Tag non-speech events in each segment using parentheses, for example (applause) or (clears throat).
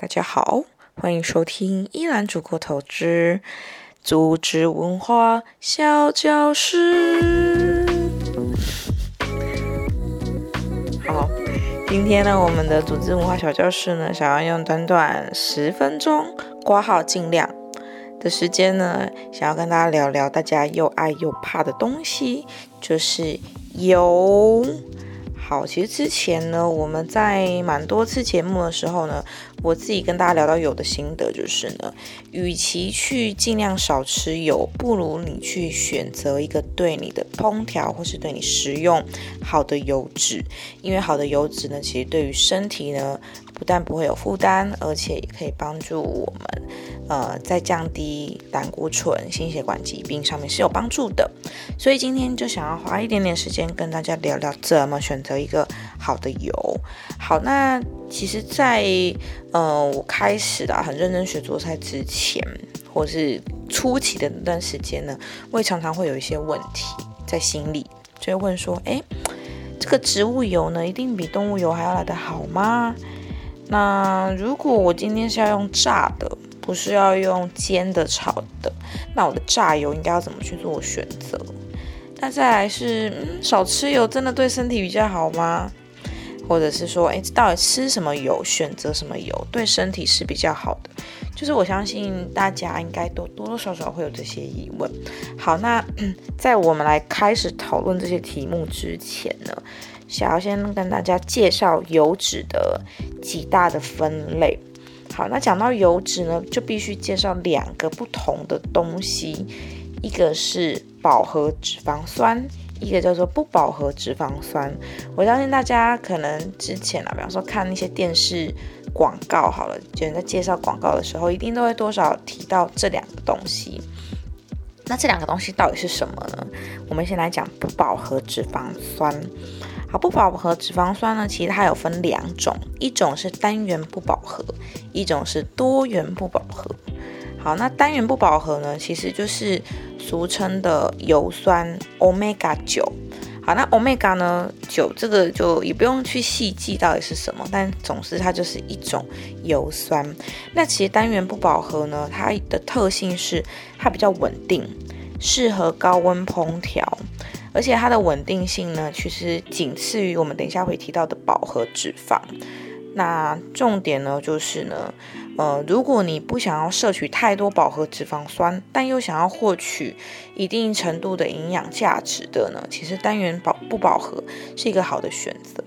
大家好，欢迎收听依兰煮过头之组织文化小教室。好，今天呢，我们的组织文化小教室呢，想要用短短十分钟，挂号尽量的时间呢，想要跟大家聊聊大家又爱又怕的东西，就是油。好，其实之前呢，我们在蛮多次节目的时候呢，我自己跟大家聊到油的心得就是呢，与其去尽量少吃油，不如你去选择一个对你的烹调或是对你食用好的油脂，因为好的油脂呢，其实对于身体呢。不但不会有负担，而且也可以帮助我们，呃，在降低胆固醇、心血管疾病上面是有帮助的。所以今天就想要花一点点时间跟大家聊聊怎么选择一个好的油。好，那其实，在呃我开始啊很认真学做菜之前，或是初期的那段时间呢，我也常常会有一些问题在心里，就会问说：哎，这个植物油呢，一定比动物油还要来得好吗？那如果我今天是要用炸的，不是要用煎的、炒的，那我的炸油应该要怎么去做选择？那再来是，嗯，少吃油真的对身体比较好吗？或者是说，哎，到底吃什么油，选择什么油对身体是比较好的？就是我相信大家应该都多多少少会有这些疑问。好，那 (clears throat) 在我们来开始讨论这些题目之前呢？想要先跟大家介绍油脂的几大的分类。好，那讲到油脂呢，就必须介绍两个不同的东西，一个是饱和脂肪酸，一个叫做不饱和脂肪酸。我相信大家可能之前啊，比方说看那些电视广告，好了，有人在介绍广告的时候，一定都会多少提到这两个东西。那这两个东西到底是什么呢？我们先来讲不饱和脂肪酸。好，不饱和脂肪酸呢，其实它有分两种，一种是单元不饱和，一种是多元不饱和。好，那单元不饱和呢，其实就是俗称的油酸 omega 九。好，那 omega 呢九这个就也不用去细记到底是什么，但总之它就是一种油酸。那其实单元不饱和呢，它的特性是它比较稳定，适合高温烹调。而且它的稳定性呢，其实仅次于我们等一下会提到的饱和脂肪。那重点呢，就是呢，呃，如果你不想要摄取太多饱和脂肪酸，但又想要获取一定程度的营养价值的呢，其实单元饱不饱和是一个好的选择。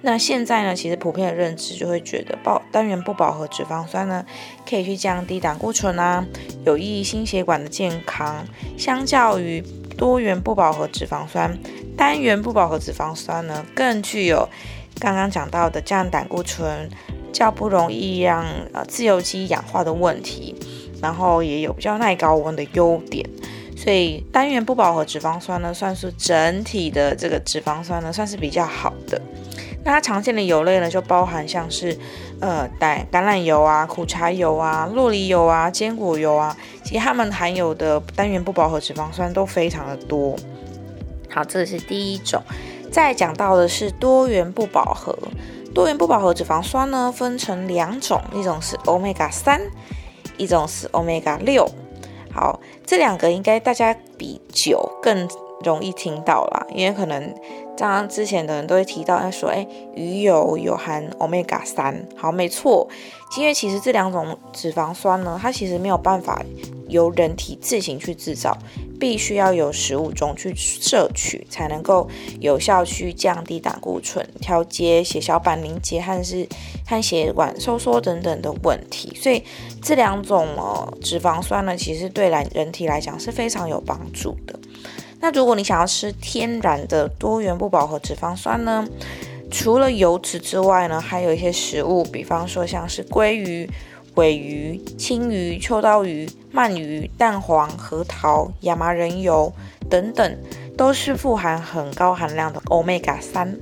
那现在呢，其实普遍的认知就会觉得，饱单元不饱和脂肪酸呢，可以去降低胆固醇啊，有益心血管的健康，相较于。多元不饱和脂肪酸、单元不饱和脂肪酸呢，更具有刚刚讲到的降胆固醇、较不容易让呃自由基氧化的问题，然后也有比较耐高温的优点。所以单元不饱和脂肪酸呢，算是整体的这个脂肪酸呢，算是比较好的。那它常见的油类呢，就包含像是呃橄橄榄油啊、苦茶油啊、洛梨油啊、坚果油啊。其实它们含有的单元不饱和脂肪酸都非常的多。好，这是第一种。再讲到的是多元不饱和。多元不饱和脂肪酸呢，分成两种，一种是 omega 三，一种是 omega 六。好，这两个应该大家比九更容易听到啦，因为可能。刚刚之前的人都会提到，要说，哎，鱼油有含 omega 三，好，没错，因为其实这两种脂肪酸呢，它其实没有办法由人体自行去制造，必须要有食物中去摄取，才能够有效去降低胆固醇、调节血小板凝结和是和血管收缩等等的问题，所以这两种呃脂肪酸呢，其实对来人体来讲是非常有帮助的。那如果你想要吃天然的多元不饱和脂肪酸呢？除了油脂之外呢，还有一些食物，比方说像是鲑鱼、尾鱼、青鱼、秋刀鱼、鳗鱼、蛋黄、核桃、亚麻仁油等等，都是富含很高含量的 omega 三。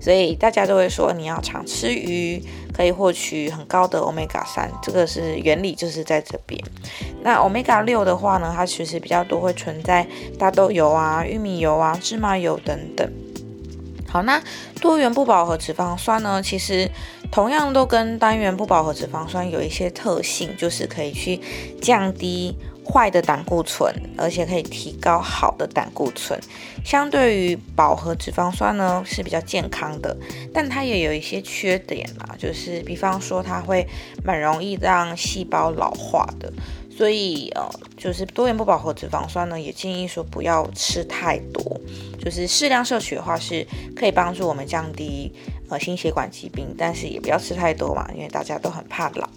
所以大家都会说，你要常吃鱼，可以获取很高的 omega 三，这个是原理，就是在这边。那 omega 六的话呢，它其实比较多会存在大豆油啊、玉米油啊、芝麻油等等。好，那多元不饱和脂肪酸呢，其实同样都跟单元不饱和脂肪酸有一些特性，就是可以去降低。坏的胆固醇，而且可以提高好的胆固醇。相对于饱和脂肪酸呢，是比较健康的，但它也有一些缺点啦，就是比方说它会蛮容易让细胞老化的。所以呃，就是多元不饱和脂肪酸呢，也建议说不要吃太多，就是适量摄取的话是可以帮助我们降低呃心血管疾病，但是也不要吃太多嘛，因为大家都很怕老。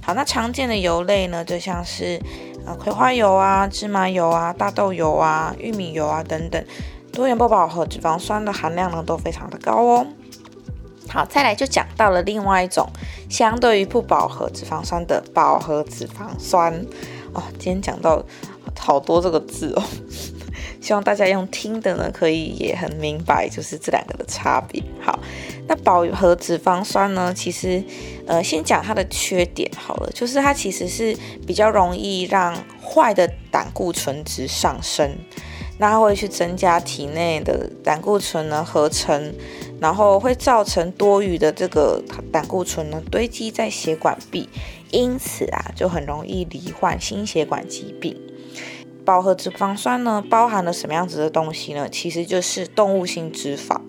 好，那常见的油类呢，就像是呃葵花油啊、芝麻油啊、大豆油啊、玉米油啊等等，多元不饱和脂肪酸的含量呢都非常的高哦。好，再来就讲到了另外一种相对于不饱和脂肪酸的饱和脂肪酸哦。今天讲到好多这个字哦，(laughs) 希望大家用听的呢可以也很明白，就是这两个的差别。好。那饱和脂肪酸呢？其实，呃，先讲它的缺点好了，就是它其实是比较容易让坏的胆固醇值上升，那它会去增加体内的胆固醇呢合成，然后会造成多余的这个胆固醇呢堆积在血管壁，因此啊，就很容易罹患心血管疾病。饱和脂肪酸呢，包含了什么样子的东西呢？其实就是动物性脂肪。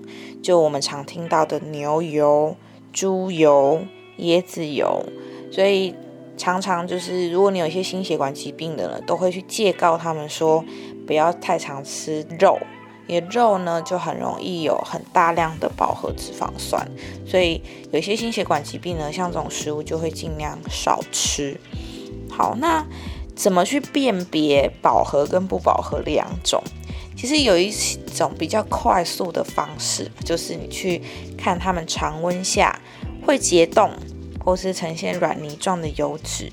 就我们常听到的牛油、猪油、椰子油，所以常常就是如果你有一些心血管疾病的呢，都会去戒告他们说不要太常吃肉，因为肉呢就很容易有很大量的饱和脂肪酸，所以有一些心血管疾病呢，像这种食物就会尽量少吃。好，那怎么去辨别饱和跟不饱和两种？其实有一种比较快速的方式，就是你去看它们常温下会结冻，或是呈现软泥状的油脂。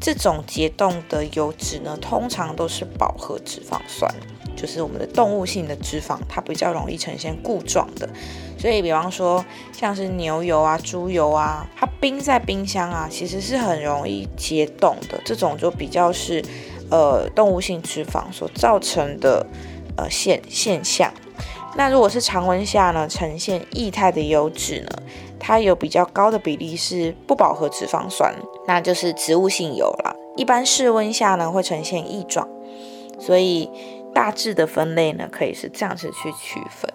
这种结冻的油脂呢，通常都是饱和脂肪酸，就是我们的动物性的脂肪，它比较容易呈现固状的。所以，比方说像是牛油啊、猪油啊，它冰在冰箱啊，其实是很容易结冻的。这种就比较是呃动物性脂肪所造成的。呃现现象，那如果是常温下呢，呈现液态的油脂呢，它有比较高的比例是不饱和脂肪酸，那就是植物性油了。一般室温下呢，会呈现液状，所以大致的分类呢，可以是这样子去区分。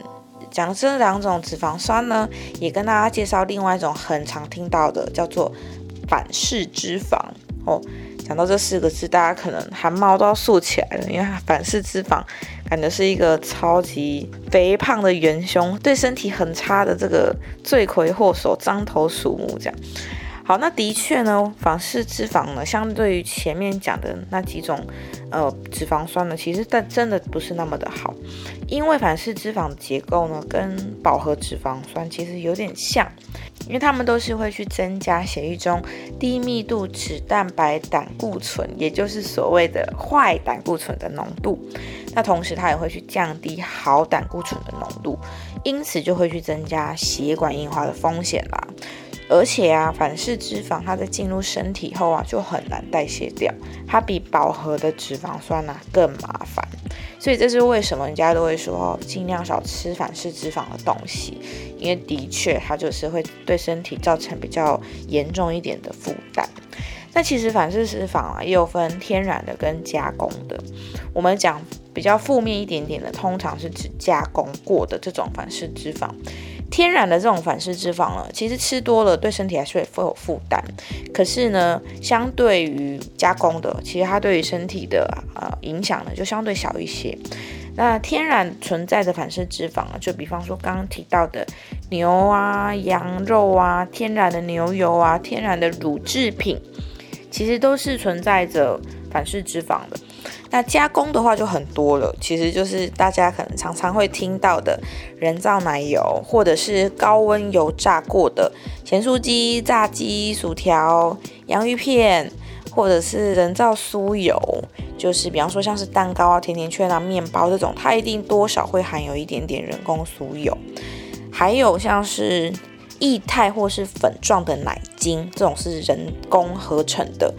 讲这两种脂肪酸呢，也跟大家介绍另外一种很常听到的，叫做反式脂肪哦。讲到这四个字，大家可能汗毛都要竖起来了，因为反式脂肪感觉是一个超级肥胖的元凶，对身体很差的这个罪魁祸首，獐头鼠目这样。好，那的确呢，反式脂肪呢，相对于前面讲的那几种呃脂肪酸呢，其实但真的不是那么的好，因为反式脂肪结构呢，跟饱和脂肪酸其实有点像。因为它们都是会去增加血液中低密度脂蛋白胆固醇，也就是所谓的坏胆固醇的浓度。那同时它也会去降低好胆固醇的浓度，因此就会去增加血管硬化的风险啦。而且啊，反式脂肪它在进入身体后啊，就很难代谢掉，它比饱和的脂肪酸啊更麻烦。所以这是为什么人家都会说尽量少吃反式脂肪的东西，因为的确它就是会对身体造成比较严重一点的负担。那其实反式脂肪啊也有分天然的跟加工的。我们讲比较负面一点点的，通常是指加工过的这种反式脂肪。天然的这种反式脂肪呢，其实吃多了对身体还是会有负担。可是呢，相对于加工的，其实它对于身体的呃影响呢，就相对小一些。那天然存在的反式脂肪啊，就比方说刚刚提到的牛啊、羊肉啊、天然的牛油啊、天然的乳制品，其实都是存在着反式脂肪的。那加工的话就很多了，其实就是大家可能常常会听到的人造奶油，或者是高温油炸过的咸酥鸡、炸鸡、薯条、洋芋片，或者是人造酥油，就是比方说像是蛋糕啊、甜甜圈啊、面包这种，它一定多少会含有一点点人工酥油。还有像是液态或是粉状的奶精，这种是人工合成的。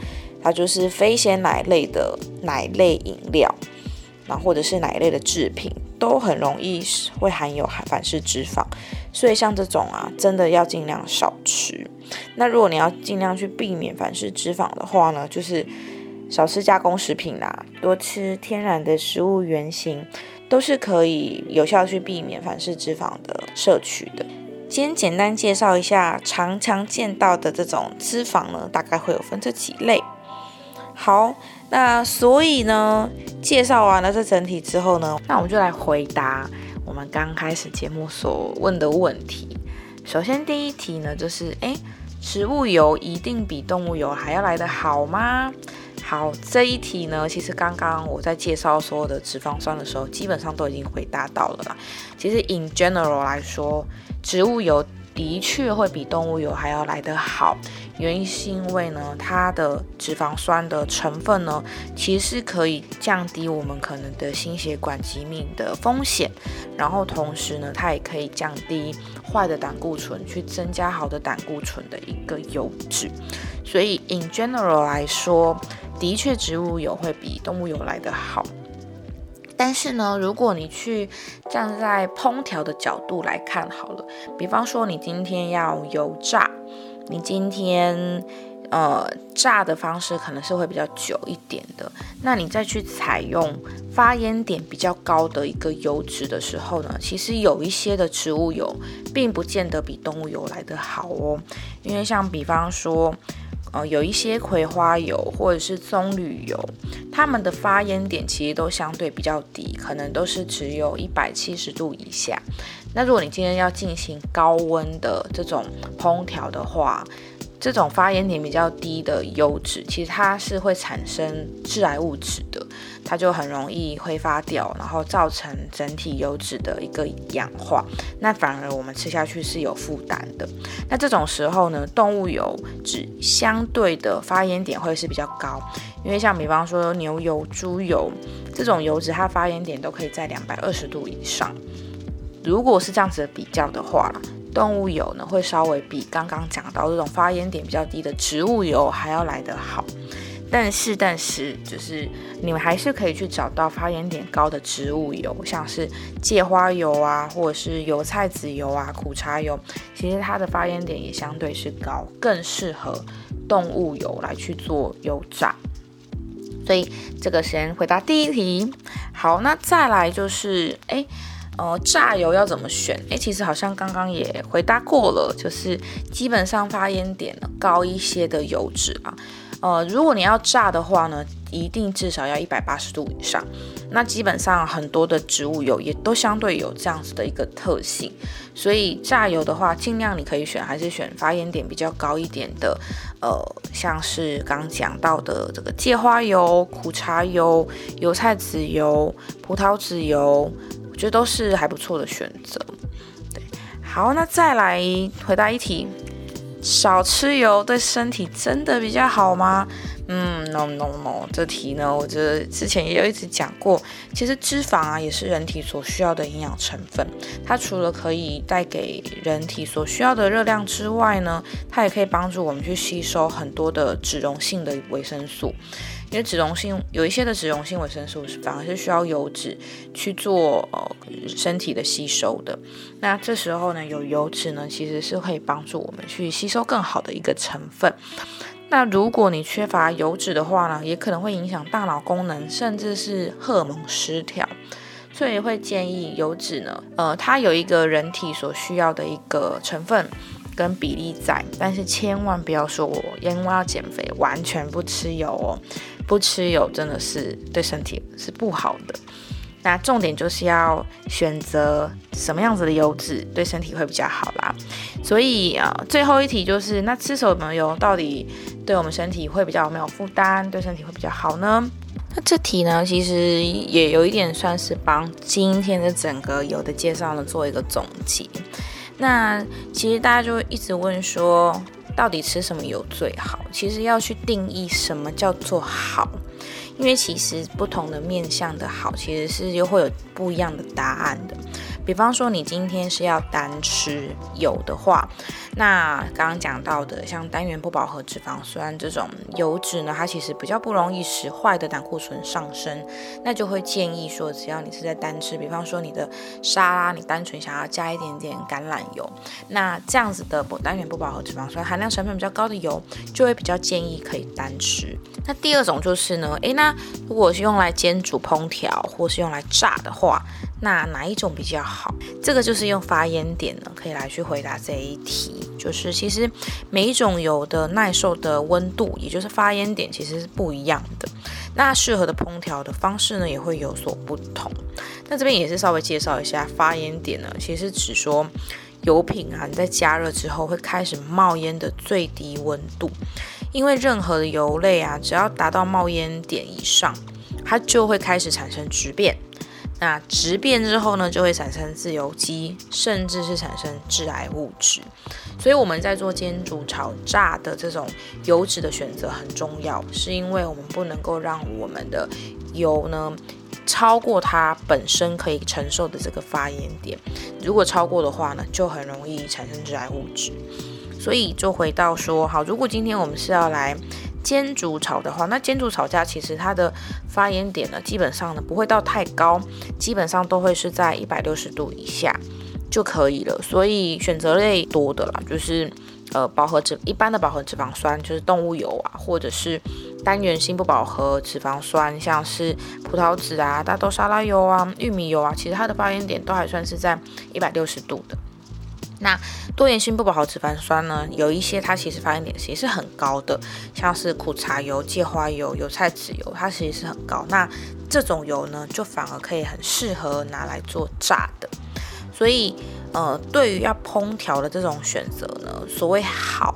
它就是非鲜奶类的奶类饮料，那或者是奶类的制品，都很容易会含有反式脂肪。所以像这种啊，真的要尽量少吃。那如果你要尽量去避免反式脂肪的话呢，就是少吃加工食品啦，多吃天然的食物原型，都是可以有效去避免反式脂肪的摄取的。先简单介绍一下常常见到的这种脂肪呢，大概会有分这几类。好，那所以呢，介绍完了这整体之后呢，那我们就来回答我们刚开始节目所问的问题。首先第一题呢，就是诶，植物油一定比动物油还要来得好吗？好，这一题呢，其实刚刚我在介绍所有的脂肪酸的时候，基本上都已经回答到了啦。其实 in general 来说，植物油的确会比动物油还要来得好，原因是因为呢，它的脂肪酸的成分呢，其实可以降低我们可能的心血管疾病的风险，然后同时呢，它也可以降低坏的胆固醇，去增加好的胆固醇的一个油脂。所以 in general 来说，的确植物油会比动物油来得好。但是呢，如果你去站在烹调的角度来看好了，比方说你今天要油炸，你今天呃炸的方式可能是会比较久一点的，那你再去采用发烟点比较高的一个油脂的时候呢，其实有一些的植物油并不见得比动物油来得好哦，因为像比方说。呃，有一些葵花油或者是棕榈油，它们的发烟点其实都相对比较低，可能都是只有一百七十度以下。那如果你今天要进行高温的这种烹调的话，这种发炎点比较低的油脂，其实它是会产生致癌物质的，它就很容易挥发掉，然后造成整体油脂的一个氧化，那反而我们吃下去是有负担的。那这种时候呢，动物油脂相对的发炎点会是比较高，因为像比方说牛油、猪油这种油脂，它发炎点都可以在两百二十度以上。如果是这样子的比较的话。动物油呢，会稍微比刚刚讲到这种发烟点比较低的植物油还要来得好，但是但是就是你们还是可以去找到发烟点高的植物油，像是芥花油啊，或者是油菜籽油啊、苦茶油，其实它的发烟点也相对是高，更适合动物油来去做油炸。所以这个先回答第一题。好，那再来就是哎。呃，榨油要怎么选？诶，其实好像刚刚也回答过了，就是基本上发烟点高一些的油脂啊。呃，如果你要炸的话呢，一定至少要一百八十度以上。那基本上很多的植物油也都相对有这样子的一个特性，所以榨油的话，尽量你可以选还是选发烟点比较高一点的，呃，像是刚讲到的这个芥花油、苦茶油、油菜籽油、葡萄籽油。我觉得都是还不错的选择。对，好，那再来回答一题：少吃油对身体真的比较好吗？嗯，no no no，这题呢，我觉得之前也有一直讲过。其实脂肪啊，也是人体所需要的营养成分。它除了可以带给人体所需要的热量之外呢，它也可以帮助我们去吸收很多的脂溶性的维生素。因为脂溶性有一些的脂溶性维生素是反而是需要油脂去做呃身体的吸收的，那这时候呢有油脂呢其实是可以帮助我们去吸收更好的一个成分。那如果你缺乏油脂的话呢，也可能会影响大脑功能，甚至是荷尔蒙失调，所以会建议油脂呢，呃，它有一个人体所需要的一个成分。跟比例在，但是千万不要说我因为要减肥，完全不吃油哦，不吃油真的是对身体是不好的。那重点就是要选择什么样子的油脂对身体会比较好啦。所以啊，最后一题就是，那吃什么油到底对我们身体会比较没有负担，对身体会比较好呢？那这题呢，其实也有一点算是帮今天的整个油的介绍呢做一个总结。那其实大家就会一直问说，到底吃什么油最好？其实要去定义什么叫做好，因为其实不同的面向的好，其实是又会有不一样的答案的。比方说你今天是要单吃油的话，那刚刚讲到的像单元不饱和脂肪酸这种油脂呢，它其实比较不容易使坏的胆固醇上升，那就会建议说，只要你是在单吃，比方说你的沙拉，你单纯想要加一点点橄榄油，那这样子的不单元不饱和脂肪酸含量成分比较高的油，就会比较建议可以单吃。那第二种就是呢，诶，那如果是用来煎煮烹调或是用来炸的话，那哪一种比较好？这个就是用发烟点呢，可以来去回答这一题。就是其实每一种油的耐受的温度，也就是发烟点，其实是不一样的。那适合的烹调的方式呢，也会有所不同。那这边也是稍微介绍一下发烟点呢，其实只说油品啊，你在加热之后会开始冒烟的最低温度。因为任何的油类啊，只要达到冒烟点以上，它就会开始产生质变。那直变之后呢，就会产生自由基，甚至是产生致癌物质。所以我们在做煎、煮、炒、炸的这种油脂的选择很重要，是因为我们不能够让我们的油呢超过它本身可以承受的这个发炎点。如果超过的话呢，就很容易产生致癌物质。所以就回到说，好，如果今天我们是要来。煎煮炒的话，那煎煮炒价其实它的发烟点呢，基本上呢不会到太高，基本上都会是在一百六十度以下就可以了。所以选择类多的啦，就是呃饱和脂一般的饱和脂肪酸，就是动物油啊，或者是单元性不饱和脂肪酸，像是葡萄籽啊、大豆沙拉油啊、玉米油啊，其实它的发烟点都还算是在一百六十度的。那多元性不饱和脂肪酸呢，有一些它其实发烟点其实是很高的，像是苦茶油、芥花油、油菜籽油，它其实是很高。那这种油呢，就反而可以很适合拿来做炸的。所以，呃，对于要烹调的这种选择呢，所谓好，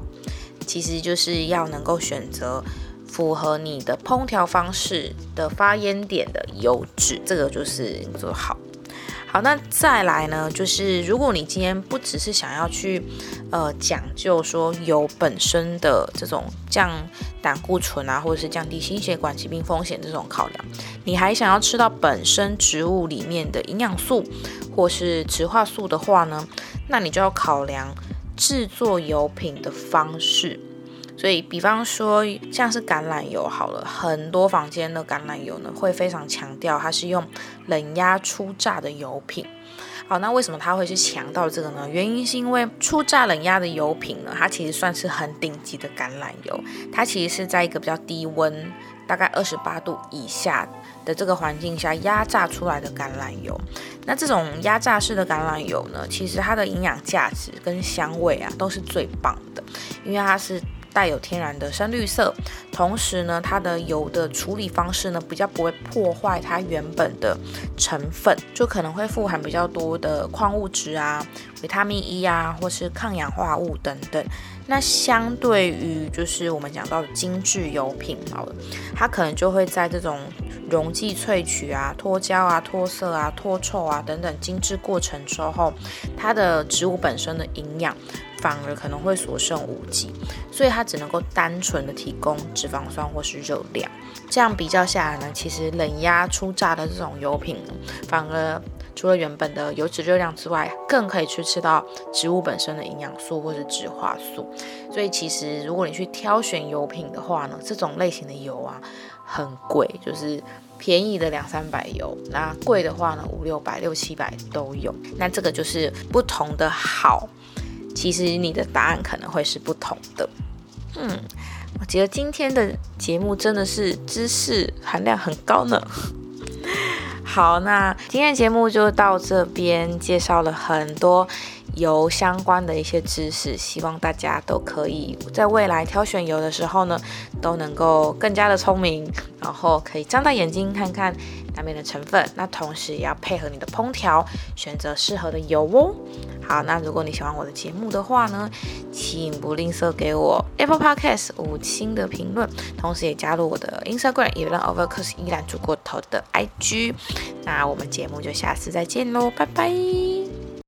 其实就是要能够选择符合你的烹调方式的发烟点的油脂，这个就是做好。好，那再来呢？就是如果你今天不只是想要去，呃，讲究说油本身的这种降胆固醇啊，或者是降低心血管疾病风险这种考量，你还想要吃到本身植物里面的营养素或是植化素的话呢，那你就要考量制作油品的方式。所以，比方说像是橄榄油好了，很多房间的橄榄油呢会非常强调它是用冷压初榨的油品。好，那为什么它会去强调这个呢？原因是因为初榨冷压的油品呢，它其实算是很顶级的橄榄油，它其实是在一个比较低温，大概二十八度以下的这个环境下压榨出来的橄榄油。那这种压榨式的橄榄油呢，其实它的营养价值跟香味啊都是最棒的，因为它是。带有天然的深绿色，同时呢，它的油的处理方式呢，比较不会破坏它原本的成分，就可能会富含比较多的矿物质啊、维他命 E 啊，或是抗氧化物等等。那相对于就是我们讲到的精致油品，好了，它可能就会在这种溶剂萃取啊、脱胶啊、脱色啊、脱臭啊等等精致过程之后，它的植物本身的营养。反而可能会所剩无几，所以它只能够单纯的提供脂肪酸或是热量。这样比较下来呢，其实冷压初榨的这种油品，反而除了原本的油脂热量之外，更可以去吃到植物本身的营养素或是植化素。所以其实如果你去挑选油品的话呢，这种类型的油啊很贵，就是便宜的两三百油，那贵的话呢五六百、六七百都有。那这个就是不同的好。其实你的答案可能会是不同的。嗯，我觉得今天的节目真的是知识含量很高呢。(laughs) 好，那今天的节目就到这边，介绍了很多油相关的一些知识，希望大家都可以在未来挑选油的时候呢，都能够更加的聪明，然后可以张大眼睛看看那边的成分，那同时也要配合你的烹调，选择适合的油哦。好，那如果你喜欢我的节目的话呢，请不吝啬给我 Apple Podcast 五星的评论，同时也加入我的 Instagram，也让 Overcook 依然煮过头的 IG。那我们节目就下次再见喽，拜拜。